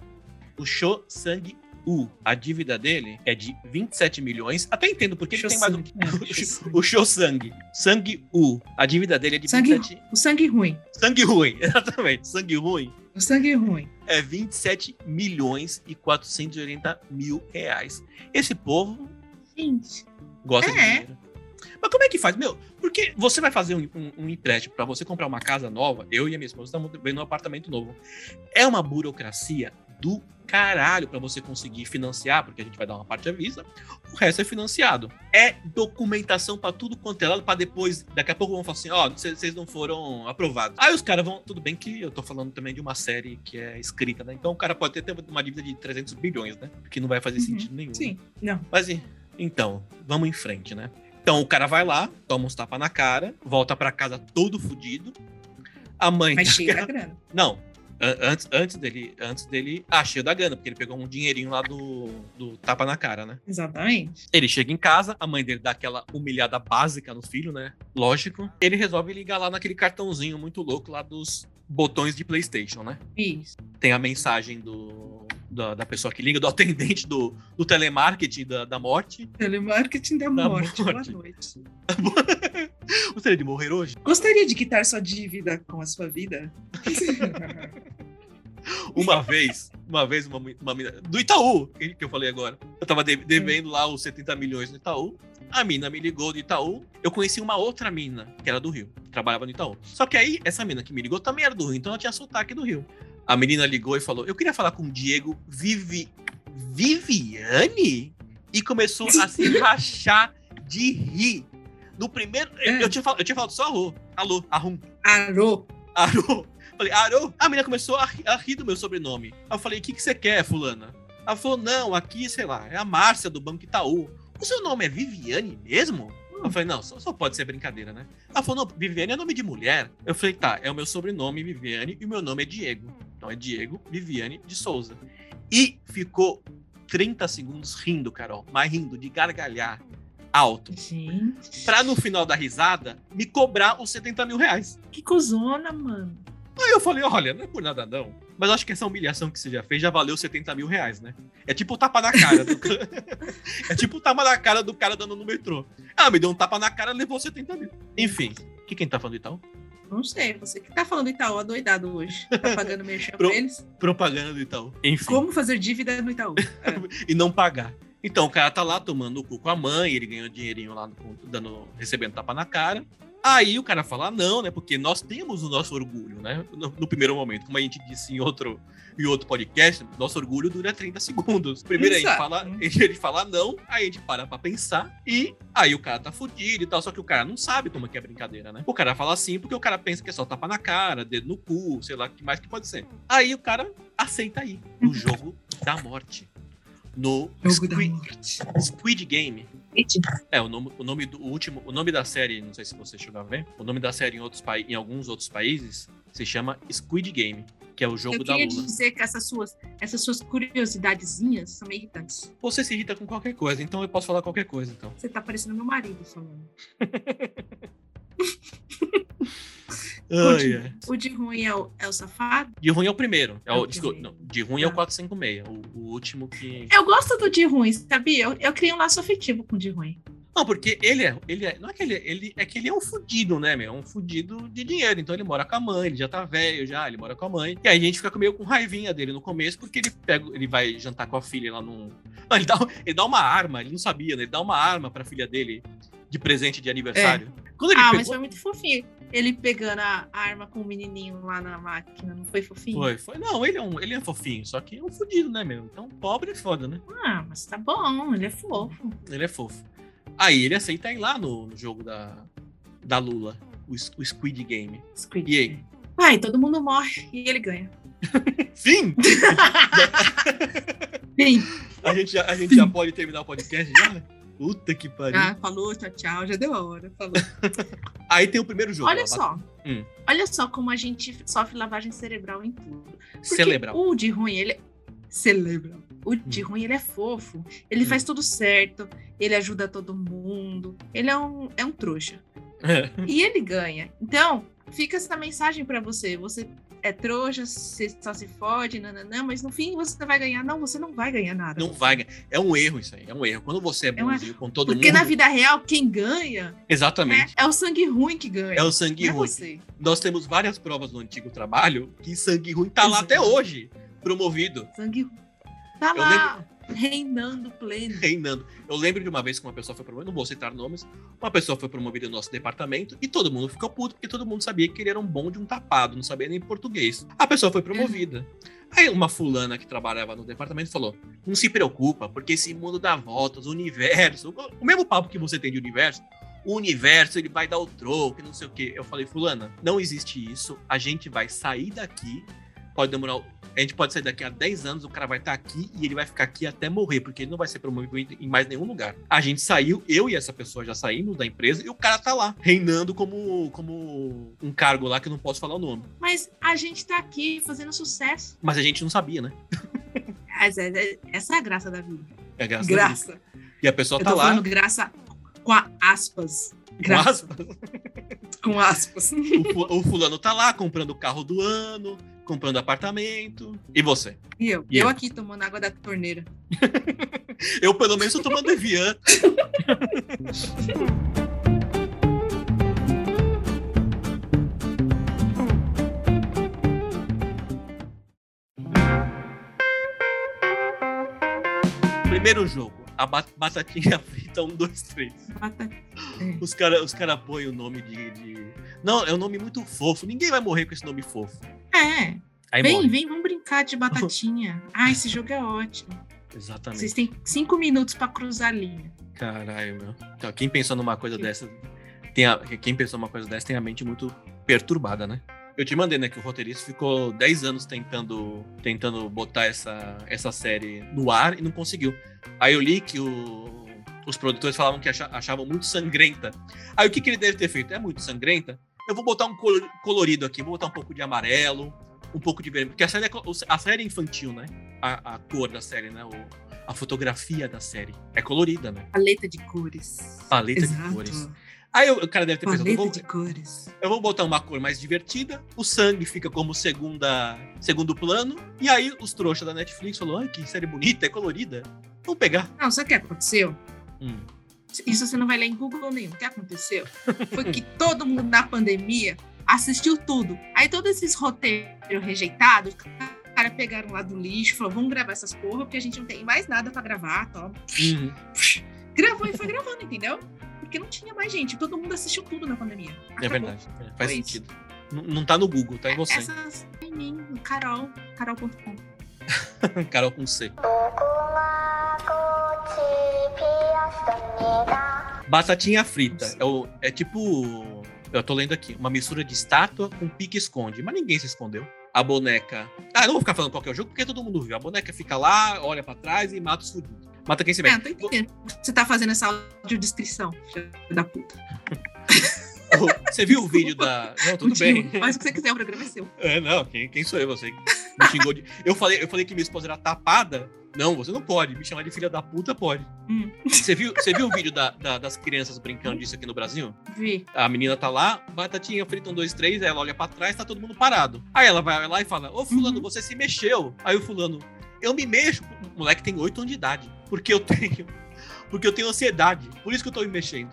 o show sangue U, a dívida dele é de 27 milhões. Até entendo, porque ele tem mais do que. É, o Show Sangue. Sangue U, a dívida dele é de Sangue- 27. O sangue ruim. Sangue ruim, exatamente. Sangue ruim O sangue ruim. é 27 milhões e 480 mil reais. Esse povo Gente. gosta de É. dinheiro. Mas como é que faz? Meu, porque você vai fazer um, um- um empréstimo pra você comprar uma casa nova, eu e a minha esposa estamos vendo um apartamento novo. É uma burocracia do caralho pra você conseguir financiar, porque a gente vai dar uma parte à vista, o resto é financiado. É documentação pra tudo quanto é lado, pra depois, daqui a pouco vão falar assim, ó, vocês vocês não foram aprovados. Aí os caras vão, tudo bem que eu tô falando também de uma série que é escrita, né? Então o cara pode ter uma dívida de 300 bilhões, né? Que não vai fazer Uhum. sentido nenhum. né? Sim. Não. Mas então, vamos em frente, né? Então o cara vai lá, toma uns tapas na cara, volta pra casa todo fudido. A mãe. Mas tá- cheio da grana. Não. An- Antes, antes dele. Antes dele. Ah, cheio da grana, porque ele pegou um dinheirinho lá do, do tapa na cara, né? Exatamente. Ele chega em casa, a mãe dele dá aquela humilhada básica no filho, né? Lógico. Ele resolve ligar lá naquele cartãozinho muito louco lá dos botões de PlayStation, né? Isso. Tem a mensagem do, da, da pessoa que liga, do atendente do, do telemarketing da, da morte. Telemarketing da Da morte. morte. Boa noite. Gostaria de morrer hoje? Gostaria de quitar sua dívida com a sua vida? Uma vez, uma vez, uma, uma mina. Do Itaú, que eu falei agora. Eu tava de- devendo lá os 70 milhões no Itaú. A mina me ligou do Itaú. Eu conheci uma outra mina, que era do Rio, que trabalhava no Itaú. Só que aí, essa mina que me ligou também era do Rio, então ela tinha sotaque do Rio. A menina ligou e falou: Eu queria falar com o Diego Vivi... Viviane? E começou a se rachar de rir. No primeiro. É. Eu, tinha falado, eu tinha falado só alô. Alô, arrum. Arô. Arô. Falei, Arô? A menina começou a, a rir do meu sobrenome. Aí eu falei, o que, que você quer, fulana? Ela falou, não, aqui, sei lá, é a Márcia do Banco Itaú. O seu nome é Viviane mesmo? Eu falei, não, só, só pode ser brincadeira, né? Ela falou, não, Viviane é nome de mulher. Eu falei, tá, é o meu sobrenome, Viviane, e o meu nome é Diego. Então é Diego Viviane de Souza. E ficou 30 segundos rindo, Carol, mas rindo de gargalhar alto. Gente. Pra no final da risada, me cobrar os 70 mil reais. Que cuzona, mano. Aí eu falei, olha, não é por nada não. Mas acho que essa humilhação que você já fez já valeu 70 mil reais, né? É tipo o tapa na cara. Do... é tipo o tapa na cara do cara dando no metrô. Ela me deu um tapa na cara levou 70 mil. Enfim, o que quem tá falando de tal? Não sei, você que tá falando Itaú adoidado hoje. Tá pagando merchan Pro- pra eles? Propaganda e tal. Enfim, Como fazer dívida no Itaú? e não pagar. Então o cara tá lá tomando o cu com a mãe, ele ganhou dinheirinho lá, no, dando, recebendo tapa na cara. Aí o cara fala, não, né? Porque nós temos o nosso orgulho, né? No, no primeiro momento. Como a gente disse em outro, em outro podcast, nosso orgulho dura 30 segundos. Primeiro a gente fala, ele fala não, aí a gente para pra pensar, e aí o cara tá fudido e tal. Só que o cara não sabe como é que é brincadeira, né? O cara fala assim porque o cara pensa que é só tapa na cara, dedo no cu, sei lá o que mais que pode ser. Aí o cara aceita aí, no jogo da morte. No Squid. Squid Game. É, o nome, o nome do o último, o nome da série, não sei se você chegou a ver, o nome da série em, outros em alguns outros países se chama Squid Game, que é o jogo Eu da queria Lula. dizer que essas suas, essas suas curiosidadezinhas são meio irritantes. Você se irrita com qualquer coisa, então eu posso falar qualquer coisa, então. Você tá parecendo meu marido falando. Ai, ai. O de ruim é o, é o safado? De ruim é o primeiro. É É o, o desculpa, não, de ruim é o Tá. 456, o, o último que. Eu gosto do de ruim, sabia? Eu, eu criei um laço afetivo com o de ruim. Não, porque ele é, ele é. Não é que ele, é- ele é que ele é um fudido, né, meu? É um fudido de dinheiro. Então ele mora com a mãe, ele já tá velho já, ele mora com a mãe. E aí a gente fica meio com raivinha dele no começo, porque ele pega, ele vai jantar com a filha lá num. Não, ele dá, ele dá uma arma, ele não sabia, né? Ele dá uma arma pra filha dele de presente de aniversário. Quando ele Ah, pegou. mas foi muito fofinho. Ele pegando a arma com o menininho lá na máquina, não foi fofinho? Foi, foi. Não, ele é, um, ele é fofinho, só que é um fudido, né, meu? Então, pobre é foda, né? Ah, mas tá bom, ele é fofo. Ele é fofo. Aí ele aceita ir lá no, no jogo da, da Lula, o, o Squid Game. Squid. E aí? Ai, todo mundo morre e ele ganha. Fim! Sim. A gente, já, a gente já pode terminar o podcast já, né? Puta que pariu. Ah, falou, tchau, tchau, já deu a hora. Falou. Aí tem o primeiro jogo. Olha só. Hum. Olha só como a gente sofre lavagem cerebral em tudo. Porque Celebral. O de ruim, ele. Cerebral. O de Hum. ruim, ele é fofo. Ele Hum. faz tudo certo. Ele ajuda todo mundo. Ele é um, é um trouxa. E ele ganha. Então, fica essa mensagem pra você. Você é trouxa, você só se fode, nananã, mas no fim você vai ganhar. Não, você não vai ganhar nada. Não vai ganhar. É um erro isso aí, é um erro. Quando você é bonzinho é com todo Porque mundo... na vida real, quem ganha... Exatamente. Né, é o sangue ruim que ganha. É o sangue ruim. Você. Nós temos várias provas no antigo trabalho que sangue ruim tá lá até hoje, promovido. Sangue ruim. Tá Eu lá. Lembro Reinando pleno. Reinando. Eu lembro de uma vez que uma pessoa foi promovida, não vou citar nomes, uma pessoa foi promovida no nosso departamento e todo mundo ficou puto porque todo mundo sabia que ele era um bom de um tapado, não sabia nem português. A pessoa foi promovida. Uhum. Aí uma fulana que trabalhava no departamento falou: Não se preocupa, porque esse mundo dá voltas, o universo, o mesmo papo que você tem de universo, o universo ele vai dar o troco, não sei o quê. Eu falei, fulana, não existe isso. A gente vai sair daqui. Pode demorar a gente pode sair daqui a 10 anos, o cara vai estar tá aqui e ele vai ficar aqui até morrer, porque ele não vai ser promovido em mais nenhum lugar. A gente saiu, eu e essa pessoa já saímos da empresa e o cara tá lá, reinando como, como um cargo lá que eu não posso falar o nome. Mas a gente tá aqui fazendo sucesso. Mas a gente não sabia, né? essa, é, essa é a graça da vida. É a graça. graça. E a pessoa eu tá lá. graça com aspas. Graça. Com aspas. com aspas. O, o fulano tá lá comprando o carro do ano, comprando apartamento. E você? E eu? E eu, eu aqui tomando água da torneira. eu, pelo menos, tô tomando Evian. Primeiro jogo, a batatinha frita 1, 2, 3. Os caras os cara põem o nome de, de, Não, é um nome muito fofo. Ninguém vai morrer com esse nome fofo. É. Aí vem, morre. vem, vamos brincar de batatinha. ah, esse jogo é ótimo. Exatamente. Vocês têm cinco minutos para cruzar a linha. Caralho, meu. Então, quem pensou numa coisa dessa. Tem a, quem pensou numa coisa dessa tem a mente muito perturbada, né? Eu te mandei, né, que o roteirista ficou 10 anos tentando, tentando botar essa, essa série no ar e não conseguiu. Aí eu li que o, os produtores falavam que achavam muito sangrenta. Aí o que, que ele deve ter feito? É muito sangrenta? Eu vou botar um colorido aqui, vou botar um pouco de amarelo, um pouco de vermelho. Porque a série é, a série é infantil, né? A, a cor da série, né? O, a fotografia da série é colorida, né? Paleta de cores. Paleta Exato. de cores. Aí o cara deve ter pensado, eu vou, de cores. eu vou botar uma cor mais divertida, o sangue fica como segunda, segundo plano, e aí os trouxas da Netflix falaram, ai, que série bonita, é colorida, vamos pegar. Não, sabe o que aconteceu? Hum. Isso você não vai ler em Google nenhum. O que aconteceu? Foi que todo mundo na pandemia assistiu tudo. Aí todos esses roteiros rejeitados, os caras pegaram lá do lixo, falaram, vamos gravar essas porra, porque a gente não tem mais nada para gravar, toma. Uhum. Gravou e foi gravando, entendeu? porque não tinha mais gente. Todo mundo assistiu tudo na pandemia. É Acabou. É verdade. É, faz Foi sentido. Não, não tá no Google, tá em você. Essas em mim, Carol, carol.com. Carol com C. Batatinha frita. É, o, é tipo. Eu tô lendo aqui. Uma mistura de estátua com pique-esconde. Mas ninguém se escondeu. A boneca. Ah, eu não vou ficar falando qual é o jogo, porque todo mundo viu. A boneca fica lá, olha para trás e mata os fudidos. Mata quem se mete. É, tô entendendo. Você tá fazendo essa audiodescrição, filho da puta. Você viu o vídeo da. Não, tudo bem. Faz o que você quiser, o programa é seu. É, não, quem, quem sou eu? Você me xingou de. Eu falei, eu falei que minha esposa era tapada. Não, você não pode. Me chamar de filha da puta, pode. Hum. Você, viu, você viu o vídeo da, da, das crianças brincando disso aqui no Brasil? Vi. A menina tá lá, batatinha frita um, dois, três, aí ela olha pra trás, tá todo mundo parado. Aí ela vai lá e fala: Ô, Fulano, uhum. você se mexeu. Aí o Fulano, eu me mexo. O moleque tem oito anos de idade. Porque eu tenho. Porque eu tenho ansiedade. Por isso que eu tô me mexendo.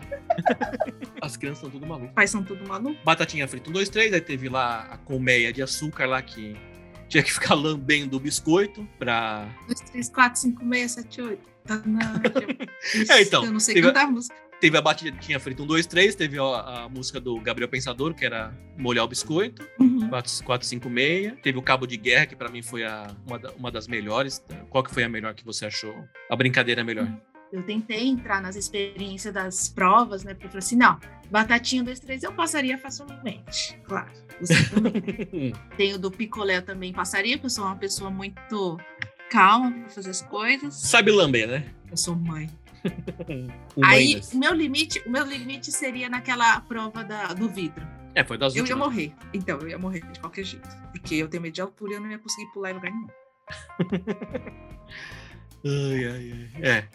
As crianças são tudo malucas. Pais são tudo malucos. Batatinha frita, um, dois, três. Aí teve lá a colmeia de açúcar lá que tinha que ficar lambendo o biscoito pra. 2, 3, 4, 5, 6, 7, 8. é, então. Eu não sei cantar a música. Teve a batida, tinha frito um, dois, três. Teve a, a, música do Gabriel Pensador, que era molhar o biscoito. Uhum. 4, 4, 5, 6. Teve o Cabo de Guerra, que para mim foi a, uma, da, uma das melhores. Qual que foi a melhor que você achou? A brincadeira melhor? Uhum. Eu tentei entrar nas experiências das provas, né? Porque eu falei assim, não, batatinha 2, 3 eu passaria facilmente. Claro. Você também. Tem o do picolé também passaria, porque eu sou uma pessoa muito calma para fazer as coisas. Sabe lamber, né? Eu sou mãe. Aí, o meu limite, o meu limite seria naquela prova da, do vidro. É, foi das Eu últimas. ia morrer. Então, eu ia morrer de qualquer jeito. Porque eu tenho medo de altura e eu não ia conseguir pular em lugar nenhum. ai, ai, ai. É.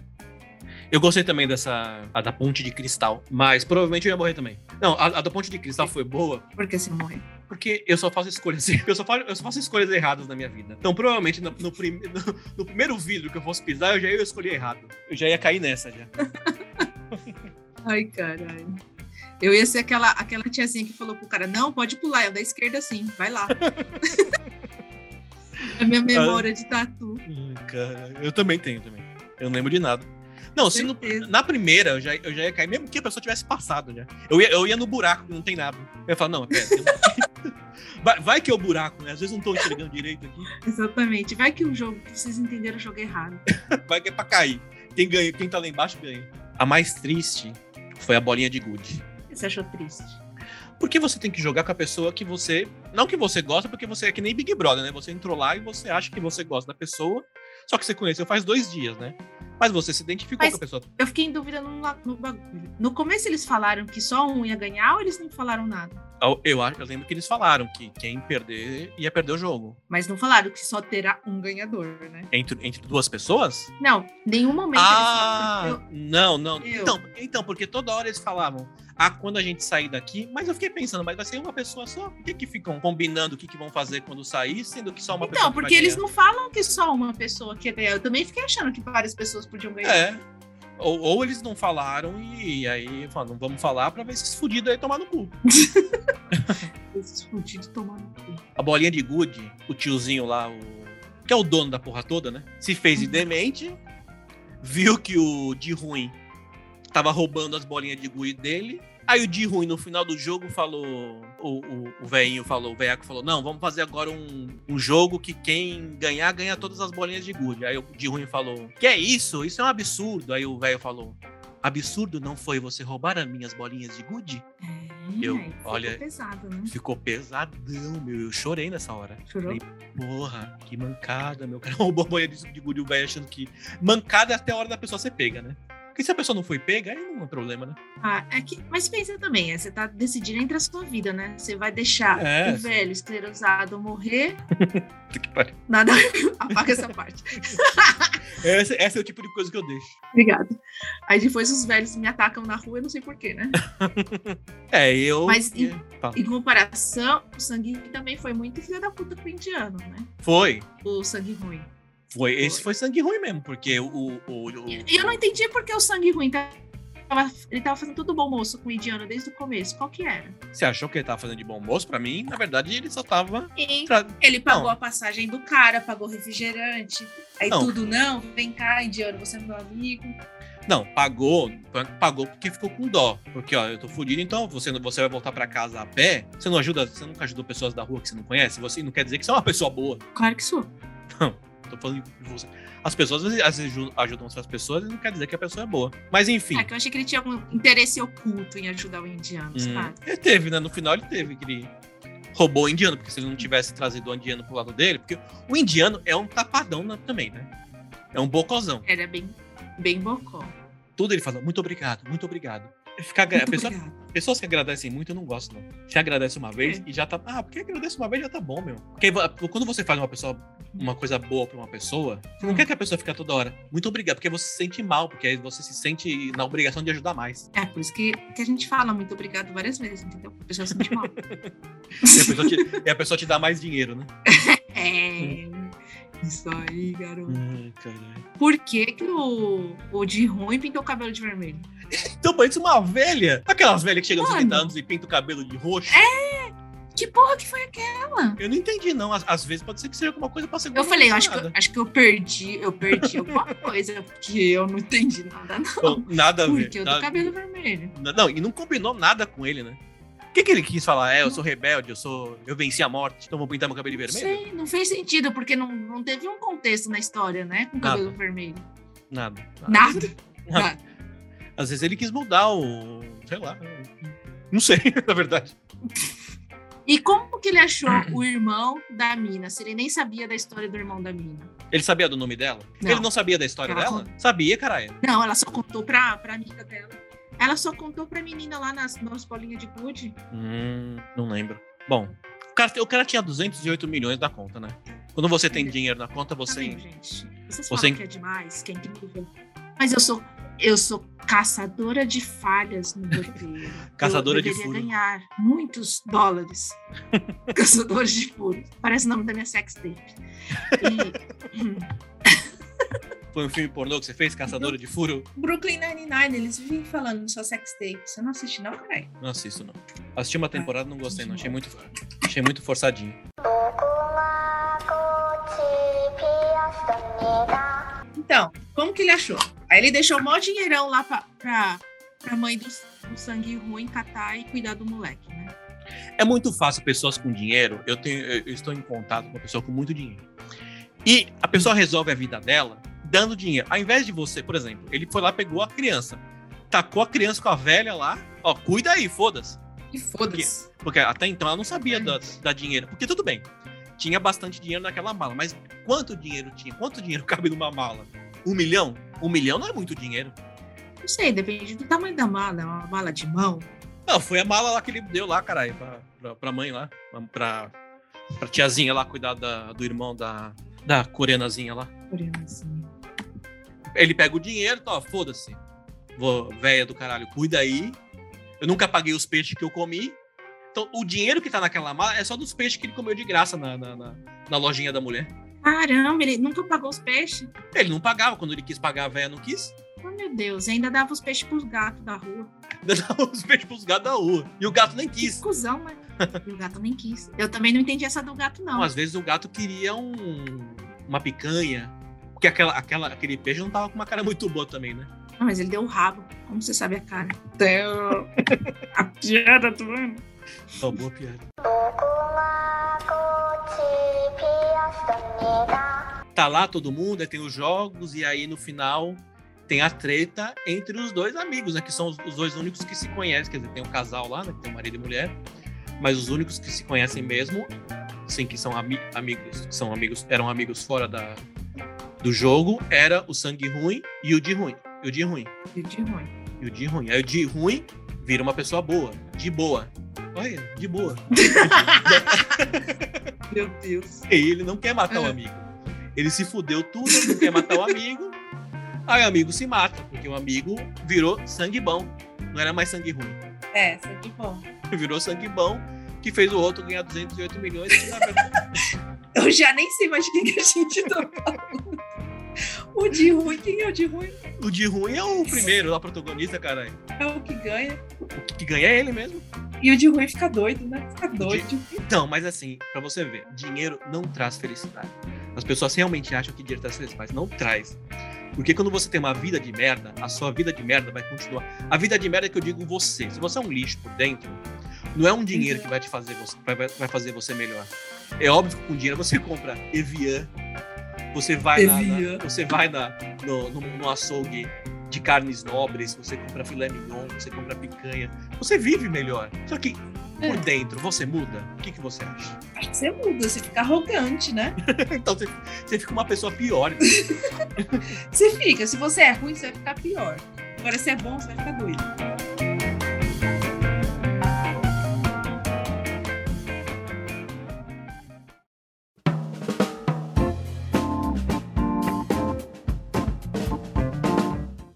Eu gostei também dessa. A da ponte de cristal. Mas provavelmente eu ia morrer também. Não, a, a da ponte de cristal foi boa. Por que você não morrer? porque eu só faço escolhas. Eu só faço, eu só faço escolhas erradas na minha vida. Então, provavelmente, no, no, prim, no, no primeiro vidro que eu fosse pisar, eu já ia escolher errado. Eu já ia cair nessa já. Ai, caralho. Eu ia ser aquela, aquela tiazinha que falou pro cara: não, pode pular, é da esquerda sim, vai lá. a minha memória de tatu. Cara, eu também tenho também. Eu não lembro de nada. Não, se no, na primeira eu já, eu já ia cair, mesmo que a pessoa tivesse passado já. Eu ia, eu ia no buraco, não tem nada. Eu ia falar, não, pera, vai, vai, que é o buraco, né? Às vezes não tô enxergando direito aqui. Exatamente. Vai que o jogo, vocês entenderam o jogo errado. vai que é pra cair. Quem ganha, quem tá lá embaixo ganha. A mais triste foi a bolinha de gude. Você achou triste? Porque você tem que jogar com a pessoa que você. Não que você gosta, porque você é que nem Big Brother, né? Você entrou lá e você acha que você gosta da pessoa, só que você conheceu faz dois dias, né? Mas você se identificou Mas com a pessoa. Eu fiquei em dúvida no, no bagulho. No começo eles falaram que só um ia ganhar ou eles não falaram nada? Eu, eu, eu lembro que eles falaram que quem perder ia perder o jogo. Mas não falaram que só terá um ganhador, né? Entre, entre duas pessoas? Não, nenhum momento. Ah, eles eu... não, não. Então, então, porque toda hora eles falavam ah, quando a gente sair daqui. Mas eu fiquei pensando, mas vai ser uma pessoa só? Por que, que ficam combinando o que, que vão fazer quando sair, sendo que só uma então, pessoa? Não, porque eles não falam que só uma pessoa quer ganhar. Eu também fiquei achando que várias pessoas podiam ganhar. É. Ou, ou eles não falaram e aí falaram, vamos falar pra ver esses fudidos aí tomar no cu. esses fudidos tomar no cu. A bolinha de gude, o tiozinho lá, o que é o dono da porra toda, né? Se fez de demente, viu que o de ruim tava roubando as bolinhas de gude dele. Aí o de ruim no final do jogo falou. O, o, o velhinho falou, o velhaco falou: Não, vamos fazer agora um, um jogo que quem ganhar, ganha todas as bolinhas de gude. Aí o de ruim falou: Que é isso? Isso é um absurdo. Aí o velho falou: Absurdo não foi você roubar as minhas bolinhas de gude? É, eu, olha, ficou pesado, né? Ficou pesadão, meu. Eu chorei nessa hora. Chorou? Falei, porra, que mancada, meu. O cara roubou a bolinha de gude o velho achando que. Mancada é até a hora da pessoa ser pega, né? Porque se a pessoa não foi pega, aí não é problema, né? Ah, é que, mas pensa também, é, você tá decidindo entre a sua vida, né? Você vai deixar é, o velho esclerosado morrer. que pariu. Nada, apaga essa parte. esse, é o tipo de coisa que eu deixo. Obrigada. Aí depois os velhos me atacam na rua, eu não sei porquê, né? é, eu. Mas em, em, comparação, o sangue também foi muito filho da puta com o indiano, né? Foi. O sangue ruim. Foi, esse foi sangue ruim mesmo, porque o. o, o, E eu não entendi porque o sangue ruim tava, ele tava fazendo tudo bom moço com o indiano desde o começo. Qual que era? Você achou que ele tava fazendo de bom moço? Pra mim, na verdade, ele só tava. Ele pagou não. a passagem do cara, pagou refrigerante. Aí não. tudo, não, vem cá, indiano, você é meu amigo. Não, pagou, pagou porque ficou com dó. Porque, ó, eu tô fudido, então você, você vai voltar para casa a pé. Você não ajuda, você nunca ajudou pessoas da rua que você não conhece? Você não quer dizer que você é uma pessoa boa. Claro que sou. Não. Tô falando de você. As pessoas às vezes ajudam outras pessoas e não quer dizer que a pessoa é boa. Mas enfim. É que eu achei que ele tinha um interesse oculto em ajudar o indiano, hum, sabe? Ele teve, né? No final ele teve, que ele roubou o indiano, porque se ele não tivesse trazido o indiano pro lado dele, porque o indiano é um tapadão também, né? É um bocozão. Ele é bem, bem bocó. Tudo ele fala, muito obrigado, muito obrigado. Ficar, a pessoa, pessoas que agradecem muito, eu não gosto, não. Você agradece uma vez é. e já tá. Ah, porque agradece uma vez já tá bom, meu. Porque quando você faz uma pessoa, uma coisa boa pra uma pessoa, você não hum. quer que a pessoa fique toda hora. Muito obrigado, porque você se sente mal, porque aí você se sente na obrigação de ajudar mais. É, por isso que, que a gente fala muito obrigado várias vezes, entendeu? A pessoa se sente mal. e, a pessoa te, e a pessoa te dá mais dinheiro, né? é. Isso aí, garoto. Ai, Por que, que o, o de ruim pintou o cabelo de vermelho? Então parece uma velha. Aquelas velhas que chegam aos 30 anos e pintam o cabelo de roxo. É! Que porra que foi aquela? Eu não entendi, não. Às, às vezes pode ser que seja alguma coisa pra ser Eu falei, eu acho que eu, acho que eu perdi, eu perdi alguma coisa, porque eu não entendi nada, não. Bom, nada a ver. Porque eu do cabelo vermelho. Não, e não combinou nada com ele, né? O que, que ele quis falar? É, eu sou rebelde, eu sou. Eu venci a morte, então vou pintar meu cabelo de vermelho? Sim, não fez sentido, porque não, não teve um contexto na história, né? Com cabelo nada. vermelho. Nada. Nada? Nada. nada. Às vezes ele quis mudar o. sei lá. Não sei, na verdade. E como que ele achou o irmão da mina? Se ele nem sabia da história do irmão da mina. Ele sabia do nome dela? Não. Ele não sabia da história ela dela? Sabia, caralho. Não, ela só contou pra, pra amiga dela. Ela só contou pra menina lá nas, nas bolinhas de gude. Hum, não lembro. Bom, o cara, o cara tinha 208 milhões da conta, né? Quando você tem dinheiro na conta, você. Tá gente? Vocês você... falam que é demais, que é incrível. Mas eu sou Eu sou caçadora de falhas no roteiro. Caçadora eu de furo. ganhar muitos dólares. Caçadores de furos. Parece o nome da minha sex tape. E, Foi um filme pornô que você fez, Caçadora de Furo? Brooklyn Nine-Nine, eles vivem falando sua sex tape. Você não assiste não, caralho? Não assisto, não. Assisti uma temporada, não gostei, não. Achei muito, achei muito forçadinho. Então, como que ele achou? Aí ele deixou o maior dinheirão lá pra, pra, pra mãe do, do sangue ruim catar e cuidar do moleque, né? É muito fácil pessoas com dinheiro. Eu tenho, eu estou em contato com uma pessoa com muito dinheiro. E a pessoa resolve a vida dela dando dinheiro. Ao invés de você, por exemplo, ele foi lá, pegou a criança, tacou a criança com a velha lá, ó, cuida aí, foda-se. E foda-se. Porque até então ela não sabia da, da dinheiro. Porque tudo bem, tinha bastante dinheiro naquela mala, mas quanto dinheiro tinha? Quanto dinheiro cabe numa mala? Um milhão? Um milhão não é muito dinheiro. Não sei, depende do tamanho da mala. É uma mala de mão. Não, foi a mala lá que ele deu lá, caralho, pra, pra, pra mãe lá, pra, pra tiazinha lá cuidar da- do irmão da, da coreanazinha lá. Assim. Ele pega o dinheiro, ó, foda-se. Véia do caralho, cuida aí. Eu nunca paguei os peixes que eu comi. Então, o dinheiro que tá naquela mala é só dos peixes que ele comeu de graça na, na, na- na lojinha da mulher. Caramba, ele nunca pagou os peixes. Ele não pagava, quando ele quis pagar, a véia não quis. Oh, meu Deus, ainda dava os peixes pros gatos da rua. Ainda dava os peixes pros gatos da rua. E o gato nem Que quis. cuzão, né? E o gato nem quis. Eu também não entendi essa do gato, não. Não, às vezes o gato queria um, uma picanha. Porque aquela, aquela, aquele peixe não tava com uma cara muito boa também, né? Ah, mas ele deu o rabo. Como você sabe a cara? Deu. a piada, tu vendo? Ó, boa piada. Tá lá todo mundo, aí tem os jogos, e aí no final tem a treta entre os dois amigos, né? Que são os, os dois únicos que se conhecem. Quer dizer, tem um casal lá, né? Que tem um marido e mulher. Mas os únicos que se conhecem mesmo, sim, que são ami amigos, que são amigos, eram amigos fora da, do jogo, era o sangue ruim e o de ruim. E o de ruim. E de ruim. E o de ruim. Aí o de ruim vira uma pessoa boa. De boa. Olha, de boa. Meu Deus. E ele não quer matar o É. amigo. Ele se fudeu tudo, não quer matar o amigo. Aí o amigo se mata, porque o amigo virou sangue bom. Não era mais sangue ruim. É, aqui bom. Virou sangue bom, que fez o outro ganhar 208 milhões. Eu já nem sei mais quem que a gente tá falando. O de ruim, quem é o de ruim? o de ruim é o primeiro, lá, protagonista, caralho. É o que ganha. O que ganha é ele mesmo. E o de ruim fica doido, né? Fica doido. Então, mas assim, pra você ver, dinheiro não traz felicidade. As pessoas realmente acham que dinheiro traz felicidade, mas não traz. Porque quando você tem uma vida de merda, a sua vida de merda vai continuar. A vida de merda é que eu digo você. Se você é um lixo por dentro, não é um dinheiro que vai te fazer você, vai- vai fazer você melhor. É óbvio que com dinheiro você compra Evian, você vai na, na- você vai na, no, no, no açougue de carnes nobres, você compra filé mignon, você compra picanha, você vive melhor. Só que por É. dentro você muda. O que, que você acha? Acho que você muda, você fica arrogante, né? Então você, você fica uma pessoa pior. Você fica. Se você é ruim, você vai ficar pior. Agora, se é bom, você vai ficar doido.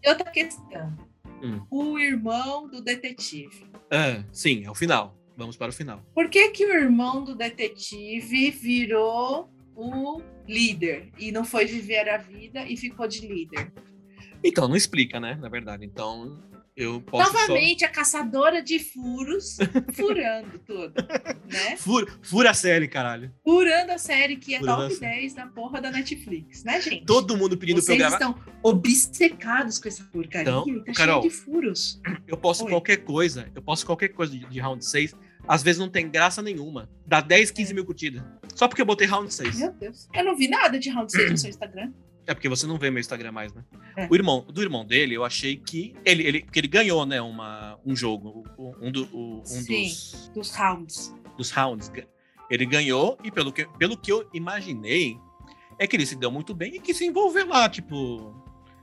Outra questão. Hum. O irmão do detetive. Ah, sim, é o final. Vamos para o final. Por que, que o irmão do detetive virou o líder e não foi viver a vida e ficou de líder? Então, não explica, né? Na verdade. Então, eu posso Novamente, a caçadora de furos furando tudo, né? só... Fura, fura a série, caralho. Furando a série que é Furando top série. 10 da porra da Netflix, né, gente? Todo mundo pedindo pra eu Vocês gravar. estão obcecados com essa porcaria. Então, tá Carol. cheio de furos. Eu posso Oi. qualquer coisa. Eu posso qualquer coisa de, de round 6. Às vezes não tem graça nenhuma. Dá 10, 15 mil curtidas. Só porque eu botei round 6. Meu Deus. Eu não vi nada de Round 6 no seu Instagram. É porque você não vê meu Instagram mais, né? É. O irmão, do irmão dele, eu achei que. Ele, ele, porque ele ganhou, né? Uma, um jogo. Um, do, um Sim. dos. Dos rounds. dos rounds. Ele ganhou, e pelo que, pelo que eu imaginei, é que ele se deu muito bem e quis se envolver lá, tipo.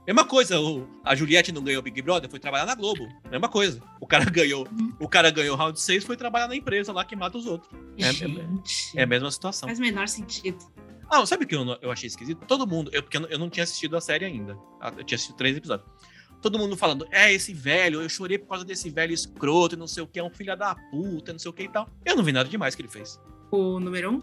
Mesma coisa, o- a Juliette não ganhou Big Brother, foi trabalhar na Globo. Mesma coisa. O cara ganhou. Uhum. O cara ganhou round 6, foi trabalhar na empresa lá que mata os outros. É- é- Gente, É a mesma situação. faz o menor sentido. Ah, sabe o que eu, eu achei esquisito? Todo mundo, eu, porque eu não, eu não tinha assistido a série ainda. Ah, Eu tinha assistido três episódios. todo mundo falando, é esse velho, eu chorei por causa desse velho escroto e não sei o que, é um filho da puta, não sei o que e tal. Eu não vi nada demais que ele fez. O número um?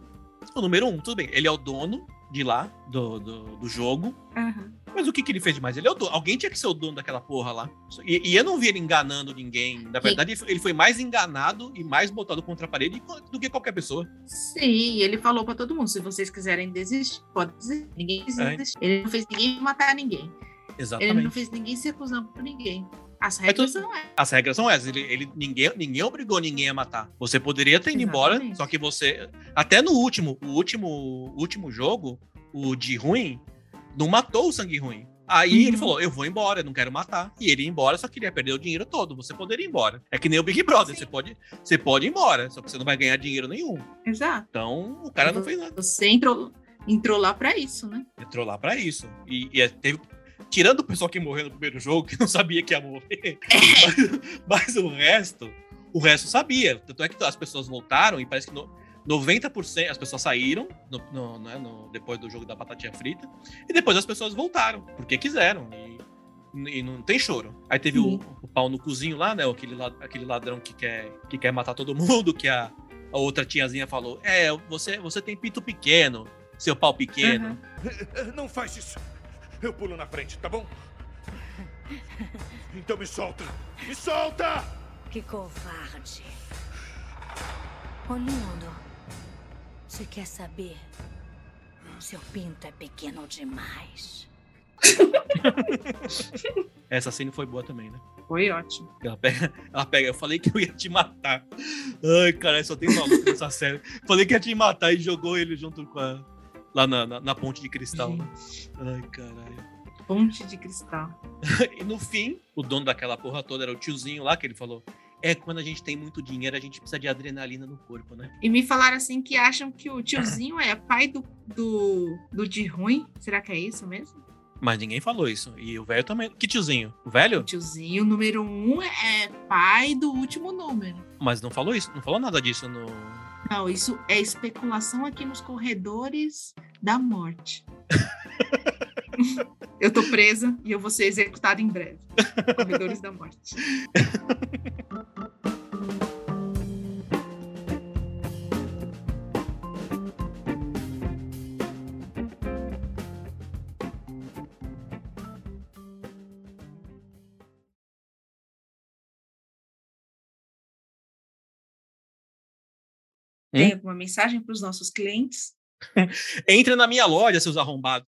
O número um, tudo bem. Ele é o dono de lá, do, do, do jogo. Uhum. Mas o que, que ele fez demais? Ele é o dono. Alguém tinha que ser o dono daquela porra lá. E, e eu não vi ele enganando ninguém. Na verdade, ele foi mais enganado e mais botado contra a parede do que qualquer pessoa. Sim, ele falou para todo mundo: se vocês quiserem desistir, pode desistir. Ninguém desistir. É. Ele não fez ninguém matar ninguém. Exatamente. Ele não fez ninguém se acusando por ninguém. As regras são essas. As regras são essas. Ele, ele, ninguém, ninguém obrigou ninguém a matar. Você poderia ter ido Exatamente. embora, só que você. Até no último, o último, último jogo, o de ruim, não matou o sangue ruim. Aí uhum. ele falou: Eu vou embora, eu não quero matar. E ele ia embora, só queria perder o dinheiro todo. Você poderia ir embora. É que nem o Big Brother. Você pode, você pode ir embora, só que você não vai ganhar dinheiro nenhum. Exato. Então o cara não fez nada. Você entrou, entrou lá para isso, né? Entrou lá para isso. E, e, é, teve, tirando o pessoal que morreu no primeiro jogo, que não sabia que ia morrer, mas, mas, o resto, o resto sabia. Tanto é que as pessoas voltaram e parece que no, 90% as pessoas saíram no, no, né, no, depois do jogo da batatinha frita e depois as pessoas voltaram porque quiseram e, e não tem choro. Aí teve o, o, pau no cozinho lá, né? Aquele, aquele ladrão que quer, que quer matar todo mundo, que a, a outra tiazinha falou: É, você, você tem pito pequeno, seu pau pequeno. Uhum. Não faz isso. Eu pulo na frente, tá bom? Então me solta! Me solta! Que covarde. Olhando. Você quer saber? Seu pinto é pequeno demais. Essa cena foi boa também, né? Foi ótimo. Ela pega, ela pega, eu falei que eu ia te matar. Ai, cara, só tem maluco nessa série. Falei que ia te matar e jogou ele junto com a, lá na, na, na ponte de cristal. Né? Ai, caralho. Ponte de cristal. e no fim, o dono daquela porra toda era o tiozinho lá que ele falou: é quando a gente tem muito dinheiro, a gente precisa de adrenalina no corpo, né? E me falaram assim que acham que o tiozinho é pai do, do, do de ruim. Será que é isso mesmo? Mas ninguém falou isso. E o velho também. Que tiozinho? O velho? O tiozinho, número um, é pai do último número. Mas não falou isso, não falou nada disso no, não, isso é especulação aqui nos corredores da morte. eu tô presa e eu vou ser executada em breve. Corredores da morte. Tem alguma mensagem para os nossos clientes? Entra na minha loja, seus arrombados.